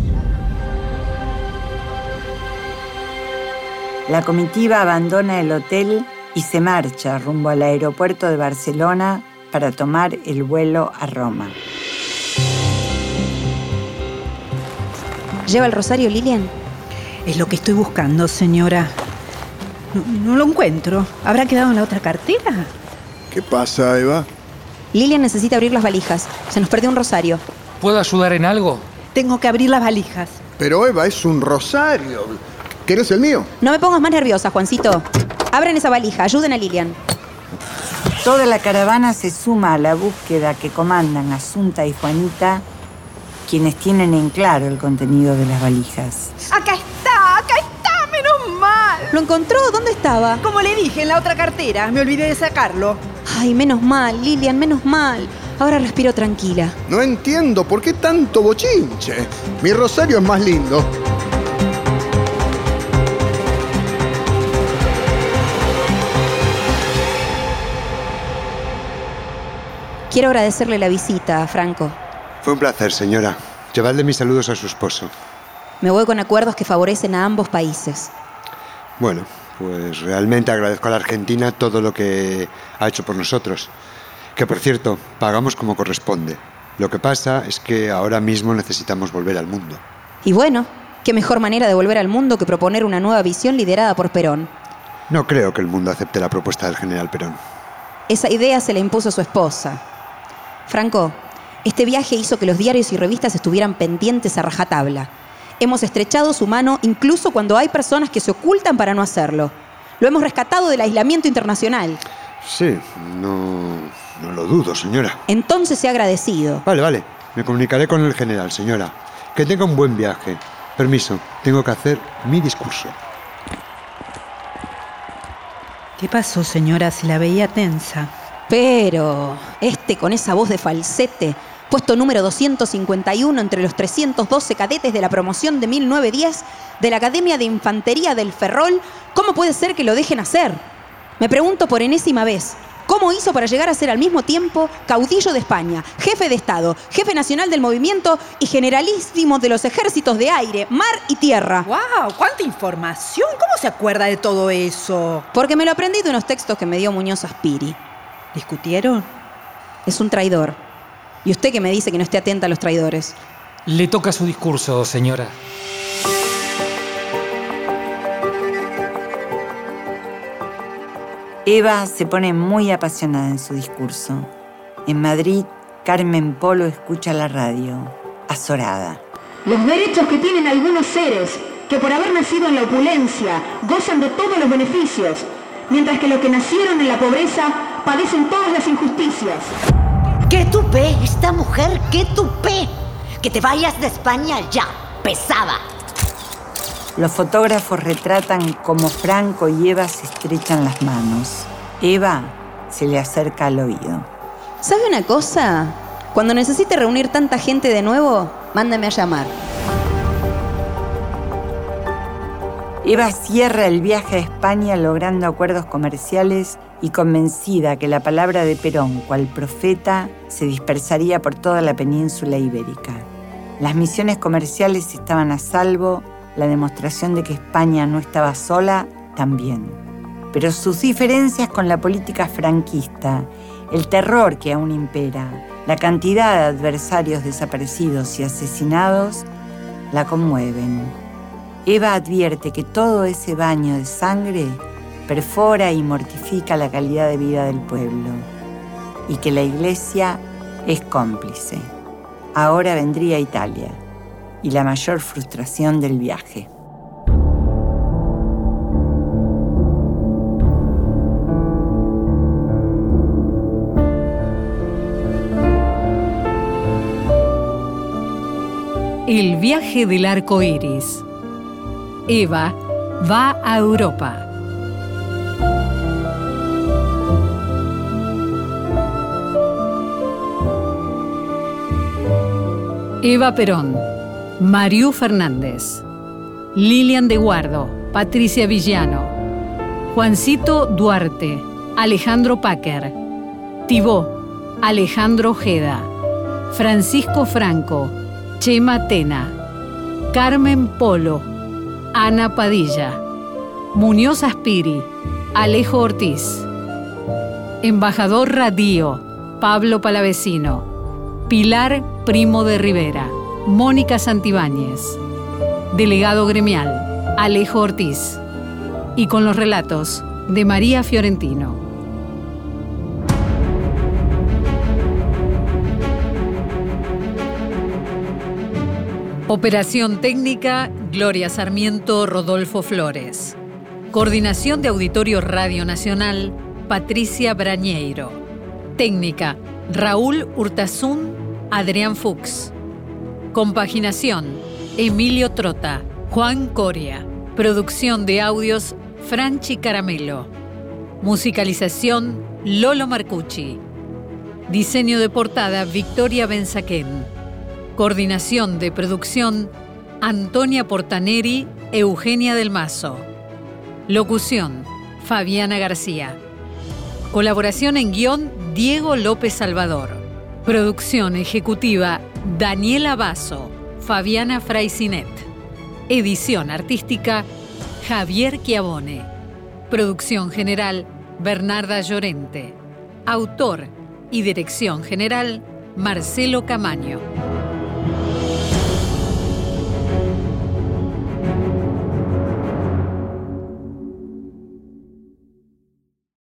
La comitiva abandona el hotel y se marcha rumbo al aeropuerto de Barcelona para tomar el vuelo a Roma. ¿Lleva el rosario, Lilian? Es lo que estoy buscando, señora. No, no lo encuentro. ¿Habrá quedado en la otra cartera? ¿Qué pasa, Eva? Lilian necesita abrir las valijas. Se nos perdió un rosario. ¿Puedo ayudar en algo? Tengo que abrir las valijas. Pero Eva, es un rosario. ¿Querés el mío? No me pongas más nerviosa, Juancito. Abran esa valija, ayuden a Lilian. Toda la caravana se suma a la búsqueda que comandan Asunta y Juanita, quienes tienen en claro el contenido de las valijas. Acá está, acá está, menos mal. ¿Lo encontró? ¿Dónde estaba? Como le dije, en la otra cartera. Me olvidé de sacarlo. Ay, menos mal, Lilian, menos mal. Ahora respiro tranquila. No entiendo por qué tanto bochinche. Mi rosario es más lindo. Quiero agradecerle la visita, Franco. Fue un placer, señora. Llevadle mis saludos a su esposo. Me voy con acuerdos que favorecen a ambos países. Bueno, pues realmente agradezco a la Argentina todo lo que ha hecho por nosotros. Que por cierto, pagamos como corresponde. Lo que pasa es que ahora mismo necesitamos volver al mundo. Y bueno, qué mejor manera de volver al mundo que proponer una nueva visión liderada por Perón. No creo que el mundo acepte la propuesta del general Perón. Esa idea se la impuso su esposa. Franco, este viaje hizo que los diarios y revistas estuvieran pendientes a rajatabla. Hemos estrechado su mano incluso cuando hay personas que se ocultan para no hacerlo. Lo hemos rescatado del aislamiento internacional. Sí, no, no lo dudo, señora. Entonces se ha agradecido. Vale, vale. Me comunicaré con el general, señora. Que tenga un buen viaje. Permiso, tengo que hacer mi discurso. ¿Qué pasó, señora? Si la veía tensa. Pero este con esa voz de falsete, puesto número 251 entre los 312 cadetes de la promoción de 1910 de la Academia de Infantería del Ferrol, ¿cómo puede ser que lo dejen hacer? Me pregunto por enésima vez, ¿cómo hizo para llegar a ser al mismo tiempo caudillo de España, jefe de Estado, jefe nacional del movimiento y generalísimo de los ejércitos de aire, mar y tierra? ¡Wow! ¡Cuánta información! ¿Cómo se acuerda de todo eso? Porque me lo aprendí de unos textos que me dio Muñoz Aspiri. ¿Discutieron? Es un traidor. Y usted que me dice que no esté atenta a los traidores. Le toca su discurso, señora. Eva se pone muy apasionada en su discurso. En Madrid, Carmen Polo escucha la radio, azorada. Los derechos que tienen algunos seres que por haber nacido en la opulencia gozan de todos los beneficios, mientras que los que nacieron en la pobreza padecen todas las injusticias. ¡Qué tupé! Esta mujer, qué tupé. Que te vayas de España ya, pesada. Los fotógrafos retratan cómo Franco y Eva se estrechan las manos. Eva se le acerca al oído. ¿Sabe una cosa? Cuando necesite reunir tanta gente de nuevo, mándame a llamar. Eva cierra el viaje a España logrando acuerdos comerciales y convencida que la palabra de Perón, cual profeta, se dispersaría por toda la península ibérica. Las misiones comerciales estaban a salvo, la demostración de que España no estaba sola también. Pero sus diferencias con la política franquista, el terror que aún impera, la cantidad de adversarios desaparecidos y asesinados, la conmueven. Eva advierte que todo ese baño de sangre perfora y mortifica la calidad de vida del pueblo y que la iglesia es cómplice. Ahora vendría Italia. y la mayor frustración del viaje. El viaje del arco iris. Eva va a Europa. Eva Perón, Mariú Fernández, Lilian de Guardo, Patricia Villano, Juancito Duarte, Alejandro Packer, Tibó, Alejandro Ojeda, Francisco Franco, Chema Tena, Carmen Polo, Ana Padilla, Muñoz Aspiri, Alejo Ortiz, Embajador Radío, Pablo Palavecino, Pilar Primo de Rivera, Mónica Santibáñez, Delegado Gremial, Alejo Ortiz, y con los relatos de María Fiorentino. Operación técnica, Gloria Sarmiento, Rodolfo Flores. Coordinación de Auditorio Radio Nacional, Patricia Brañeiro. Técnica, Raúl Hurtazún, Adrián Fuchs. Compaginación, Emilio Trota, Juan Coria. Producción de audios, Franchi Caramelo. Musicalización, Lolo Marcucci. Diseño de portada, Victoria Benzaquén. Coordinación de producción, Antonia Portaneri, Eugenia del Mazo. Locución, Fabiana García. Colaboración en guion, Diego López Salvador. Producción ejecutiva, Daniela Basso, Fabiana Fraisinet. Edición artística, Javier Chiavone. Producción general, Bernarda Llorente. Autor y dirección general, Marcelo Camaño.